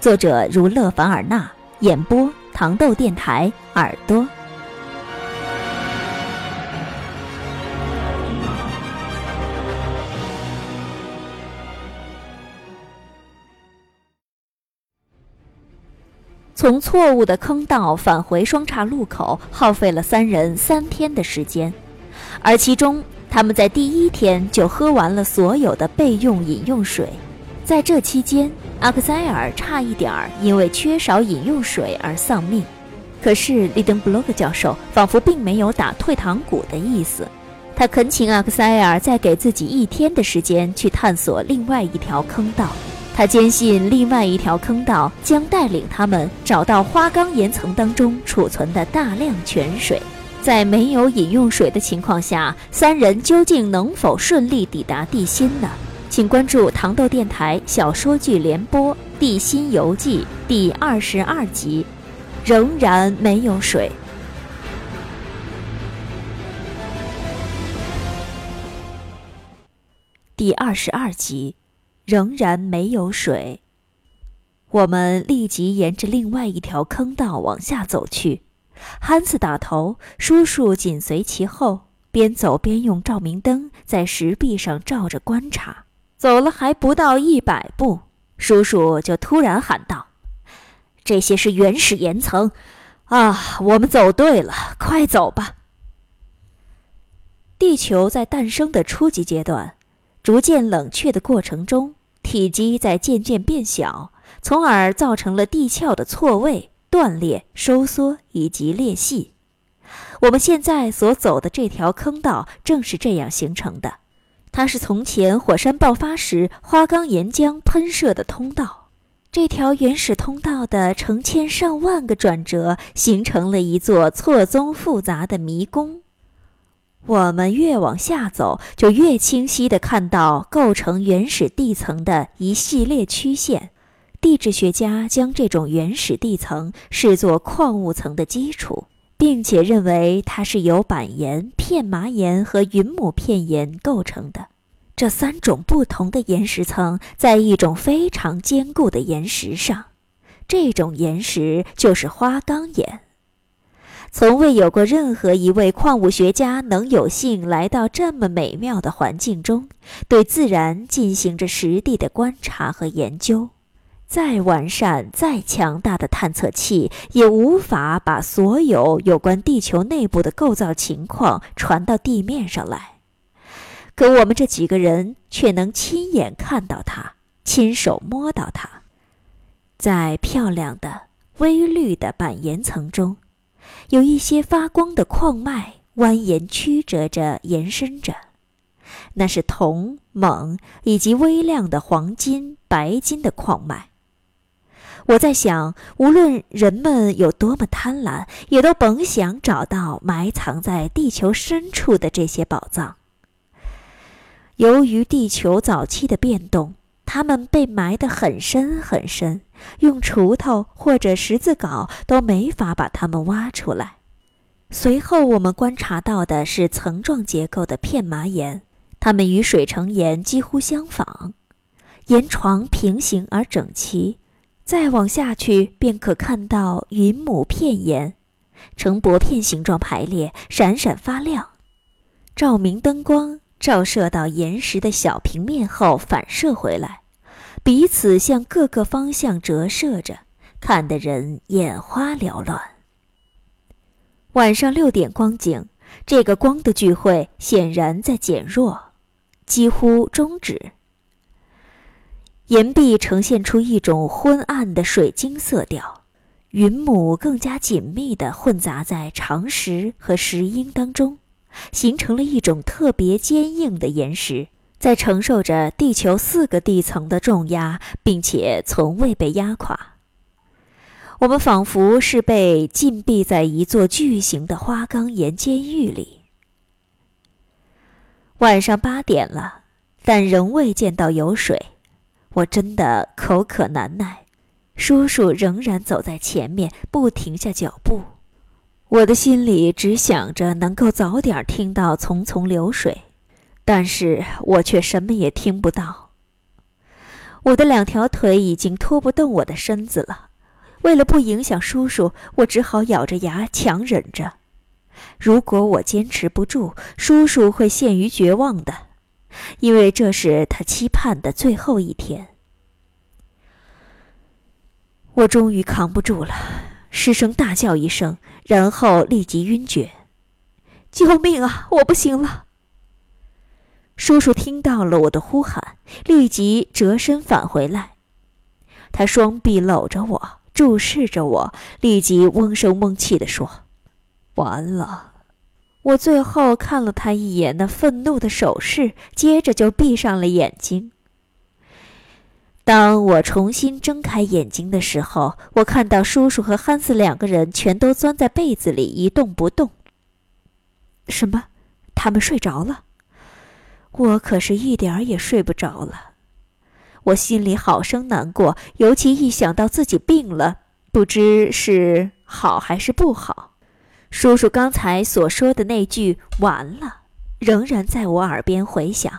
作者如勒凡尔纳，演播糖豆电台耳朵。从错误的坑道返回双岔路口，耗费了三人三天的时间，而其中他们在第一天就喝完了所有的备用饮用水。在这期间，阿克塞尔差一点儿因为缺少饮用水而丧命，可是利登布洛克教授仿佛并没有打退堂鼓的意思，他恳请阿克塞尔再给自己一天的时间去探索另外一条坑道。他坚信另外一条坑道将带领他们找到花岗岩层当中储存的大量泉水。在没有饮用水的情况下，三人究竟能否顺利抵达地心呢？请关注糖豆电台小说剧联播《地心游记》第二十二集，仍然没有水。第二十二集，仍然没有水。我们立即沿着另外一条坑道往下走去，汉斯打头，叔叔紧随其后，边走边用照明灯在石壁上照着观察。走了还不到一百步，叔叔就突然喊道：“这些是原始岩层，啊，我们走对了，快走吧！”地球在诞生的初级阶段，逐渐冷却的过程中，体积在渐渐变小，从而造成了地壳的错位、断裂、收缩以及裂隙。我们现在所走的这条坑道正是这样形成的。它是从前火山爆发时花岗岩浆喷射的通道，这条原始通道的成千上万个转折形成了一座错综复杂的迷宫。我们越往下走，就越清晰地看到构成原始地层的一系列曲线。地质学家将这种原始地层视作矿物层的基础。并且认为它是由板岩、片麻岩和云母片岩构成的。这三种不同的岩石层在一种非常坚固的岩石上，这种岩石就是花岗岩。从未有过任何一位矿物学家能有幸来到这么美妙的环境中，对自然进行着实地的观察和研究。再完善、再强大的探测器，也无法把所有有关地球内部的构造情况传到地面上来。可我们这几个人却能亲眼看到它，亲手摸到它。在漂亮的微绿的板岩层中，有一些发光的矿脉蜿蜒曲折着延伸着，那是铜、锰以及微量的黄金、白金的矿脉。我在想，无论人们有多么贪婪，也都甭想找到埋藏在地球深处的这些宝藏。由于地球早期的变动，它们被埋得很深很深，用锄头或者十字镐都没法把它们挖出来。随后我们观察到的是层状结构的片麻岩，它们与水成岩几乎相仿，岩床平行而整齐。再往下去，便可看到云母片岩，呈薄片形状排列，闪闪发亮。照明灯光照射到岩石的小平面后，反射回来，彼此向各个方向折射着，看得人眼花缭乱。晚上六点光景，这个光的聚会显然在减弱，几乎终止。岩壁呈现出一种昏暗的水晶色调，云母更加紧密地混杂在长石和石英当中，形成了一种特别坚硬的岩石，在承受着地球四个地层的重压，并且从未被压垮。我们仿佛是被禁闭在一座巨型的花岗岩监狱里。晚上八点了，但仍未见到有水，我真的口渴难耐。叔叔仍然走在前面，不停下脚步。我的心里只想着能够早点听到淙淙流水，但是我却什么也听不到。我的两条腿已经拖不动我的身子了，为了不影响叔叔，我只好咬着牙强忍着。如果我坚持不住，叔叔会陷于绝望的，因为这是他期盼的最后一天。我终于扛不住了，失声大叫一声，然后立即晕厥。救命啊！我不行了。叔叔听到了我的呼喊，立即折身返回来，他双臂搂着我，注视着我，立即嗡声嗡气地说。完了，我最后看了他一眼，那愤怒的手势，接着就闭上了眼睛。当我重新睁开眼睛的时候，我看到叔叔和憨子两个人全都钻在被子里一动不动。什么？他们睡着了？我可是一点儿也睡不着了。我心里好生难过，尤其一想到自己病了，不知是好还是不好。叔叔刚才所说的那句“完了”，仍然在我耳边回响。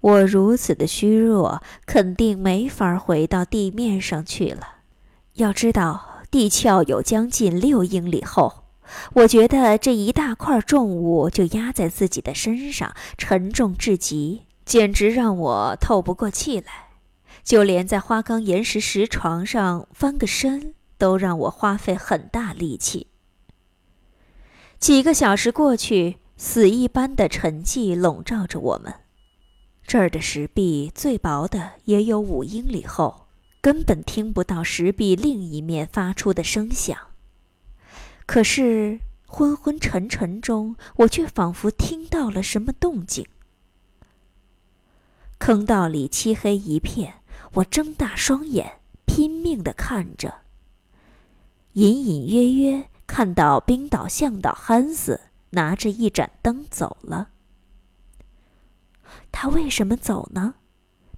我如此的虚弱，肯定没法回到地面上去了。要知道，地壳有将近六英里厚，我觉得这一大块重物就压在自己的身上，沉重至极，简直让我透不过气来。就连在花岗岩石石床上翻个身，都让我花费很大力气。几个小时过去，死一般的沉寂笼罩着我们。这儿的石壁最薄的也有五英里厚，根本听不到石壁另一面发出的声响。可是昏昏沉沉中，我却仿佛听到了什么动静。坑道里漆黑一片，我睁大双眼，拼命地看着，隐隐约约。看到冰岛向导汉斯拿着一盏灯走了，他为什么走呢？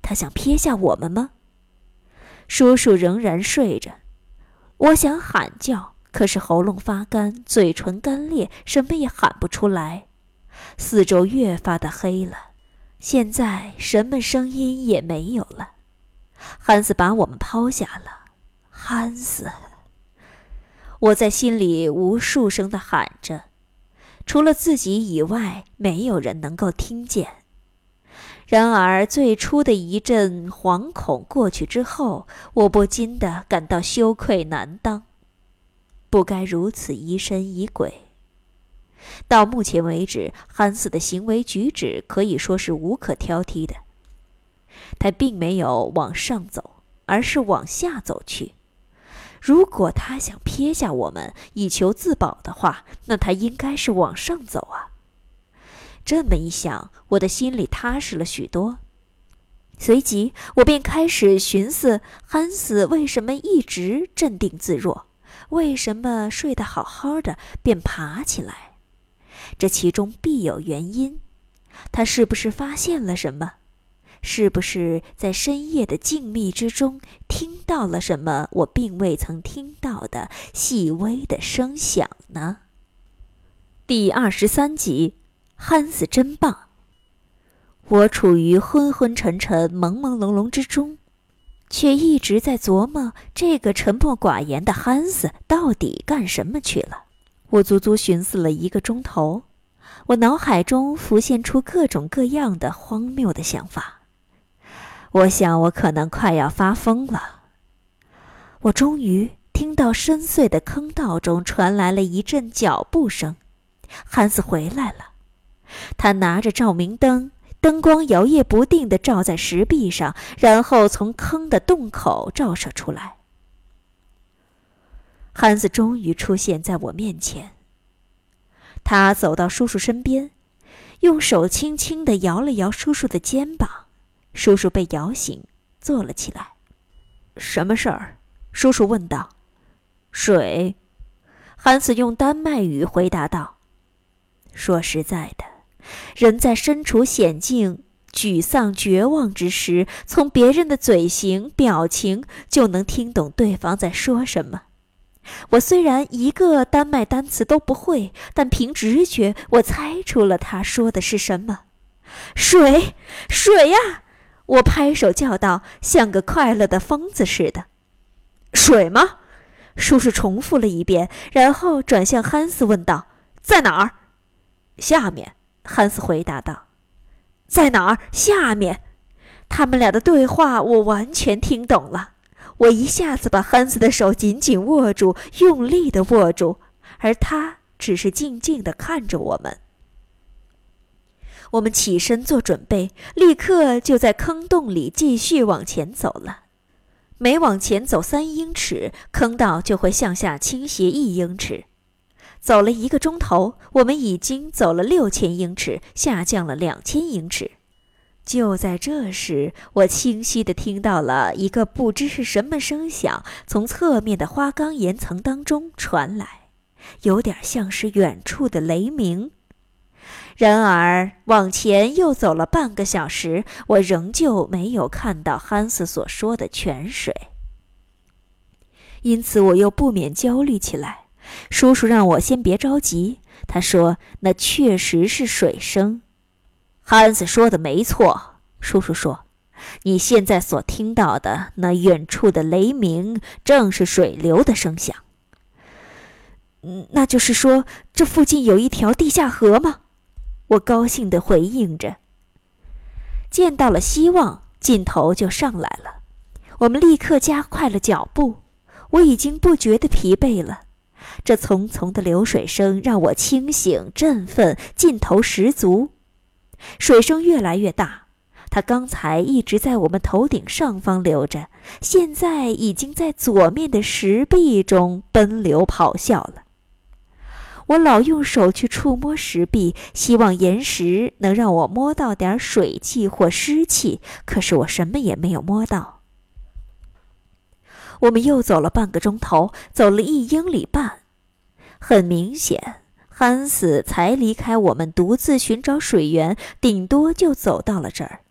他想撇下我们吗？叔叔仍然睡着，我想喊叫，可是喉咙发干，嘴唇干裂，什么也喊不出来。四周越发的黑了，现在什么声音也没有了。汉斯把我们抛下了，汉斯。我在心里无数声的喊着，除了自己以外，没有人能够听见。然而，最初的一阵惶恐过去之后，我不禁的感到羞愧难当，不该如此疑神疑鬼。到目前为止，汉斯的行为举止可以说是无可挑剔的。他并没有往上走，而是往下走去。如果他想撇下我们以求自保的话，那他应该是往上走啊。这么一想，我的心里踏实了许多。随即，我便开始寻思：汉斯为什么一直镇定自若？为什么睡得好好的便爬起来？这其中必有原因。他是不是发现了什么？是不是在深夜的静谧之中听到了什么我并未曾听到的细微的声响呢？第二十三集，憨子真棒。我处于昏昏沉沉、朦朦胧胧之中，却一直在琢磨这个沉默寡言的憨子到底干什么去了。我足足寻思了一个钟头，我脑海中浮现出各种各样的荒谬的想法。我想，我可能快要发疯了。我终于听到深邃的坑道中传来了一阵脚步声，汉斯回来了。他拿着照明灯，灯光摇曳不定地照在石壁上，然后从坑的洞口照射出来。汉斯终于出现在我面前。他走到叔叔身边，用手轻轻地摇了摇叔叔的肩膀。叔叔被摇醒，坐了起来。什么事儿？叔叔问道。水。韩子用丹麦语回答道：“说实在的，人在身处险境、沮丧、绝望之时，从别人的嘴型、表情就能听懂对方在说什么。我虽然一个丹麦单词都不会，但凭直觉，我猜出了他说的是什么。水，水呀！我拍手叫道，像个快乐的疯子似的。水吗？叔叔重复了一遍，然后转向汉斯问道：“在哪儿？”“下面。”汉斯回答道。“在哪儿？”“下面。”他们俩的对话我完全听懂了。我一下子把汉斯的手紧紧握住，用力的握住，而他只是静静的看着我们。我们起身做准备，立刻就在坑洞里继续往前走了。每往前走三英尺，坑道就会向下倾斜一英尺。走了一个钟头，我们已经走了六千英尺，下降了两千英尺。就在这时，我清晰地听到了一个不知是什么声响从侧面的花岗岩层当中传来，有点像是远处的雷鸣。然而，往前又走了半个小时，我仍旧没有看到汉斯所说的泉水。因此，我又不免焦虑起来。叔叔让我先别着急，他说那确实是水声。汉斯说的没错，叔叔说，你现在所听到的那远处的雷鸣，正是水流的声响。嗯，那就是说，这附近有一条地下河吗？我高兴地回应着。见到了希望，劲头就上来了。我们立刻加快了脚步。我已经不觉得疲惫了。这淙淙的流水声让我清醒、振奋、劲头十足。水声越来越大，它刚才一直在我们头顶上方流着，现在已经在左面的石壁中奔流咆哮了。我老用手去触摸石壁，希望岩石能让我摸到点水汽或湿气，可是我什么也没有摸到。我们又走了半个钟头，走了一英里半。很明显，汉斯才离开我们独自寻找水源，顶多就走到了这儿。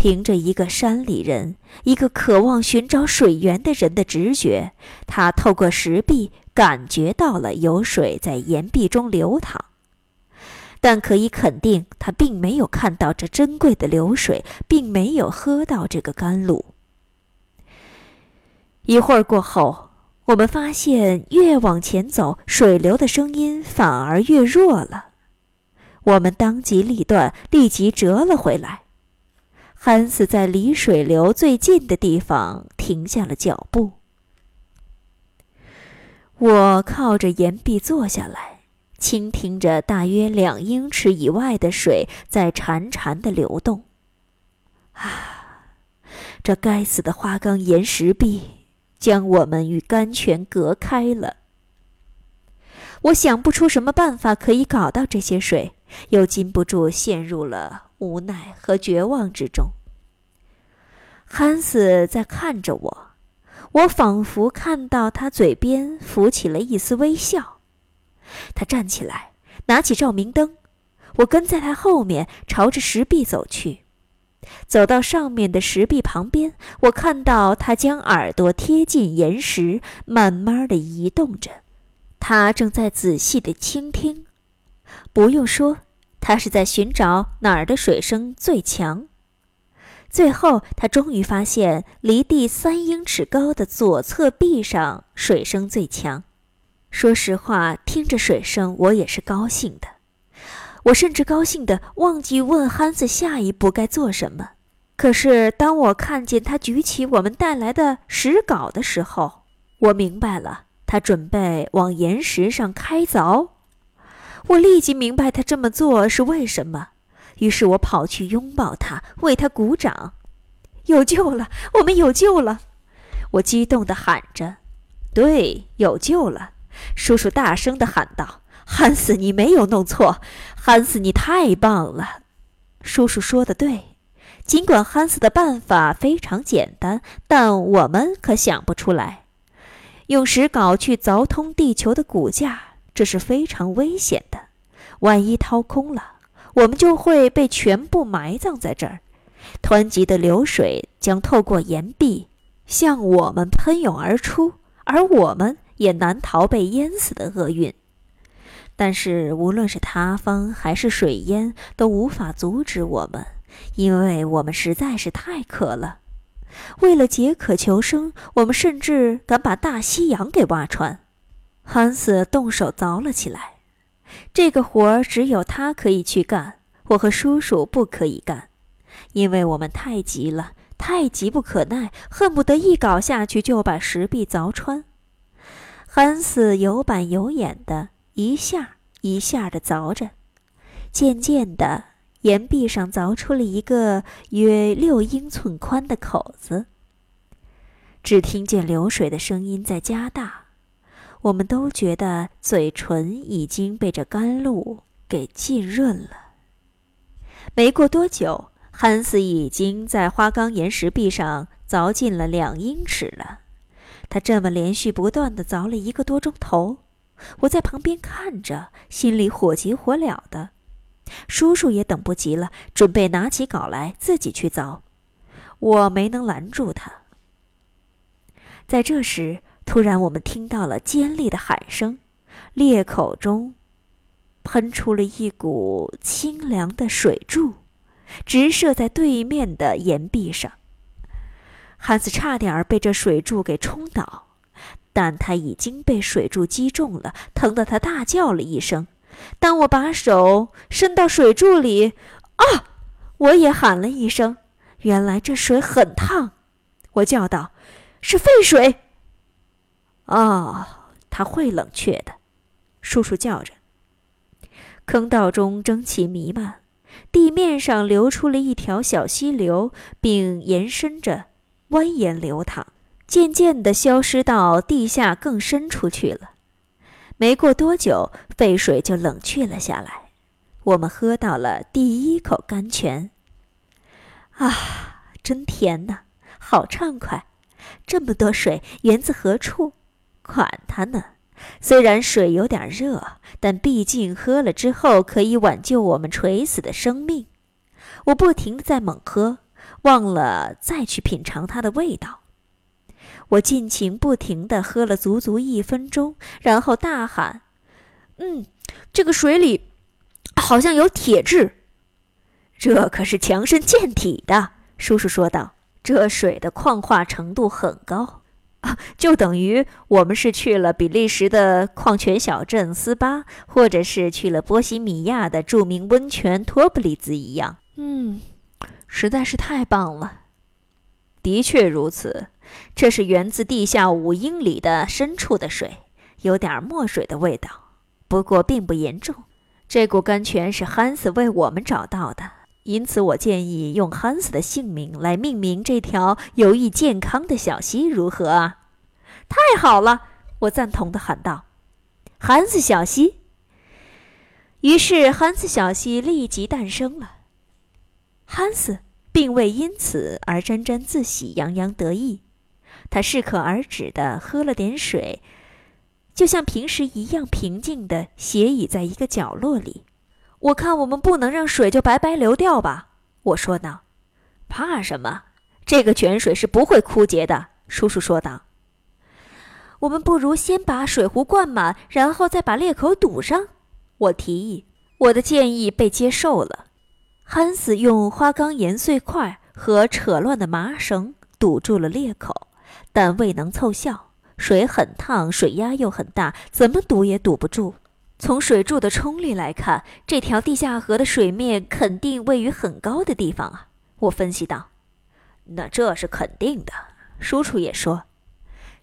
凭着一个山里人、一个渴望寻找水源的人的直觉，他透过石壁。感觉到了有水在岩壁中流淌，但可以肯定，他并没有看到这珍贵的流水，并没有喝到这个甘露。一会儿过后，我们发现越往前走，水流的声音反而越弱了。我们当机立断，立即折了回来。汉斯在离水流最近的地方停下了脚步。我靠着岩壁坐下来，倾听着大约两英尺以外的水在潺潺的流动。啊，这该死的花岗岩石壁将我们与甘泉隔开了。我想不出什么办法可以搞到这些水，又禁不住陷入了无奈和绝望之中。汉斯在看着我。我仿佛看到他嘴边浮起了一丝微笑。他站起来，拿起照明灯。我跟在他后面，朝着石壁走去。走到上面的石壁旁边，我看到他将耳朵贴近岩石，慢慢的移动着。他正在仔细的倾听。不用说，他是在寻找哪儿的水声最强。最后，他终于发现离地三英尺高的左侧壁上水声最强。说实话，听着水声，我也是高兴的。我甚至高兴的忘记问憨子下一步该做什么。可是，当我看见他举起我们带来的石镐的时候，我明白了，他准备往岩石上开凿。我立即明白他这么做是为什么。于是我跑去拥抱他，为他鼓掌。有救了，我们有救了！我激动地喊着：“对，有救了！”叔叔大声地喊道：“汉斯，你没有弄错，汉斯，你太棒了！”叔叔说的对，尽管汉斯的办法非常简单，但我们可想不出来。用石镐去凿通地球的骨架，这是非常危险的。万一掏空了，我们就会被全部埋葬在这儿。湍急的流水将透过岩壁向我们喷涌而出，而我们也难逃被淹死的厄运。但是，无论是塌方还是水淹，都无法阻止我们，因为我们实在是太渴了。为了解渴求生，我们甚至敢把大西洋给挖穿。汉斯动手凿了起来，这个活儿只有他可以去干，我和叔叔不可以干，因为我们太急了，太急不可耐，恨不得一镐下去就把石壁凿穿。汉斯有板有眼的，一下一下的凿着，渐渐的。岩壁上凿出了一个约六英寸宽的口子。只听见流水的声音在加大，我们都觉得嘴唇已经被这甘露给浸润了。没过多久，汉斯已经在花岗岩石壁上凿进了两英尺了。他这么连续不断的凿了一个多钟头，我在旁边看着，心里火急火燎的。叔叔也等不及了，准备拿起镐来自己去凿。我没能拦住他。在这时，突然我们听到了尖利的喊声，裂口中喷出了一股清凉的水柱，直射在对面的岩壁上。汉斯差点被这水柱给冲倒，但他已经被水柱击中了，疼得他大叫了一声。当我把手伸到水柱里，啊！我也喊了一声。原来这水很烫，我叫道：“是沸水。”哦，它会冷却的，叔叔叫着。坑道中蒸汽弥漫，地面上流出了一条小溪流，并延伸着，蜿蜒流淌，渐渐地消失到地下更深处去了。没过多久，沸水就冷却了下来。我们喝到了第一口甘泉。啊，真甜呐，好畅快！这么多水源自何处？管它呢！虽然水有点热，但毕竟喝了之后可以挽救我们垂死的生命。我不停地在猛喝，忘了再去品尝它的味道。我尽情不停地喝了足足一分钟，然后大喊：“嗯，这个水里好像有铁质，这可是强身健体的。”叔叔说道：“这水的矿化程度很高，就等于我们是去了比利时的矿泉小镇斯巴，或者是去了波西米亚的著名温泉托布里兹一样。嗯，实在是太棒了。的确如此。”这是源自地下五英里的深处的水，有点墨水的味道，不过并不严重。这股甘泉是汉斯为我们找到的，因此我建议用汉斯的姓名来命名这条有益健康的小溪，如何啊？太好了！我赞同地喊道：“汉斯小溪。”于是汉斯小溪立即诞生了。汉斯并未因此而沾沾自喜、洋洋得意。他适可而止地喝了点水，就像平时一样平静地斜倚在一个角落里。我看我们不能让水就白白流掉吧？我说道。怕什么？这个泉水是不会枯竭的。叔叔说道。我们不如先把水壶灌满，然后再把裂口堵上。我提议。我的建议被接受了。汉斯用花岗岩碎块和扯乱的麻绳堵住了裂口。但未能凑效，水很烫，水压又很大，怎么堵也堵不住。从水柱的冲力来看，这条地下河的水面肯定位于很高的地方啊！我分析道。那这是肯定的。叔叔也说，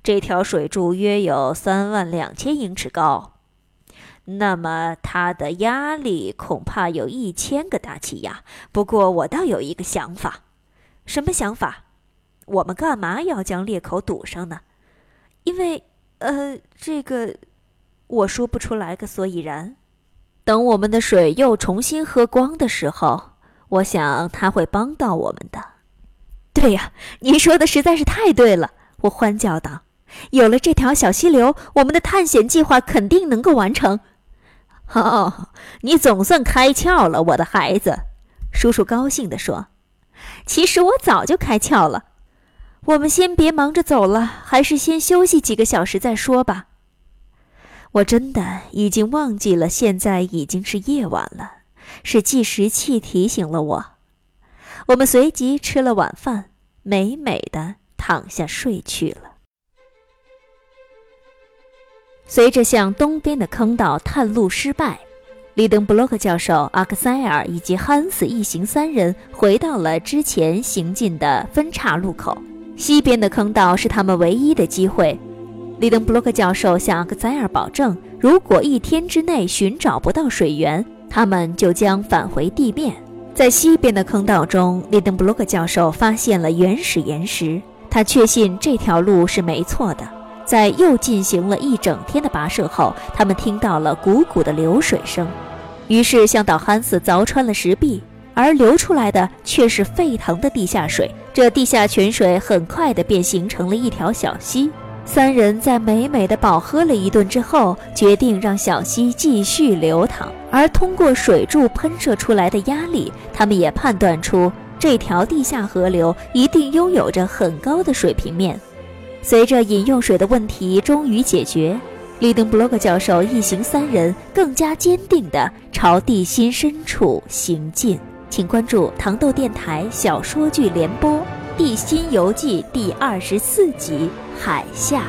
这条水柱约有三万两千英尺高，那么它的压力恐怕有一千个大气压。不过我倒有一个想法。什么想法？我们干嘛要将裂口堵上呢？因为，呃，这个我说不出来个所以然。等我们的水又重新喝光的时候，我想他会帮到我们的。对呀，您说的实在是太对了！我欢叫道。有了这条小溪流，我们的探险计划肯定能够完成。哦，你总算开窍了，我的孩子。叔叔高兴地说：“其实我早就开窍了。我们先别忙着走了，还是先休息几个小时再说吧。我真的已经忘记了，现在已经是夜晚了。是计时器提醒了我。我们随即吃了晚饭，美美的躺下睡去了。随着向东边的坑道探路失败。”里登布洛克教授、阿克塞尔以及汉斯一行三人回到了之前行进的分岔路口。西边的坑道是他们唯一的机会。利登布洛克教授向阿克塞尔保证，如果一天之内寻找不到水源，他们就将返回地面。在西边的坑道中，利登布洛克教授发现了原始岩石，他确信这条路是没错的。在又进行了一整天的跋涉后，他们听到了汩汩的流水声。于是，向导汉斯凿穿了石壁，而流出来的却是沸腾的地下水。这地下泉水很快的便形成了一条小溪。三人在美美的饱喝了一顿之后，决定让小溪继续流淌。而通过水柱喷射出来的压力，他们也判断出这条地下河流一定拥有着很高的水平面。随着饮用水的问题终于解决。利登布洛克教授一行三人更加坚定地朝地心深处行进。请关注糖豆电台小说剧联播《地心游记》第二十四集《海下》。